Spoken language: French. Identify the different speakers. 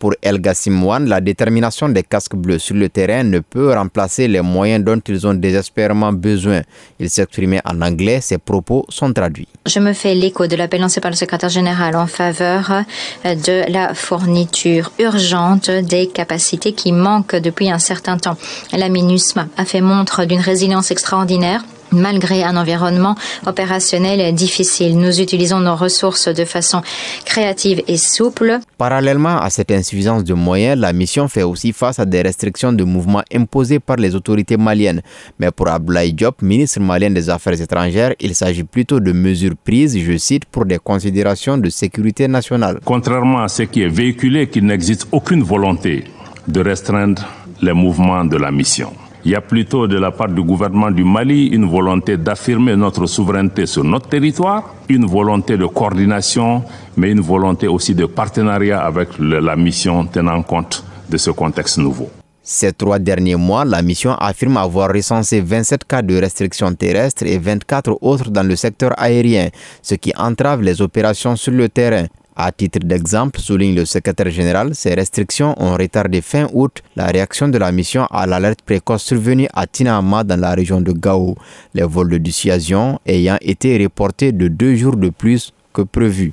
Speaker 1: Pour El Gassimouane, la détermination des casques bleus sur le terrain ne peut remplacer les moyens dont ils ont désespérément besoin. Il s'exprimait en anglais, ses propos sont traduits.
Speaker 2: Je me fais l'écho de l'appel lancé par le secrétaire général en faveur euh, de la fourniture urgente des capacités qui manquent depuis un certain temps. La MINUSMA a fait montre d'une résilience extraordinaire Malgré un environnement opérationnel difficile, nous utilisons nos ressources de façon créative et souple.
Speaker 1: Parallèlement à cette insuffisance de moyens, la mission fait aussi face à des restrictions de mouvement imposées par les autorités maliennes. Mais pour Abdoulaye Diop, ministre malien des Affaires étrangères, il s'agit plutôt de mesures prises, je cite, pour des considérations de sécurité nationale.
Speaker 3: Contrairement à ce qui est véhiculé, qu'il n'existe aucune volonté de restreindre les mouvements de la mission. Il y a plutôt de la part du gouvernement du Mali une volonté d'affirmer notre souveraineté sur notre territoire, une volonté de coordination, mais une volonté aussi de partenariat avec la mission tenant compte de ce contexte nouveau.
Speaker 1: Ces trois derniers mois, la mission affirme avoir recensé 27 cas de restrictions terrestres et 24 autres dans le secteur aérien, ce qui entrave les opérations sur le terrain. À titre d'exemple, souligne le secrétaire général, ces restrictions ont retardé fin août la réaction de la mission à l'alerte précoce survenue à Tinama dans la région de Gao, les vols de dissuasion ayant été reportés de deux jours de plus que prévu.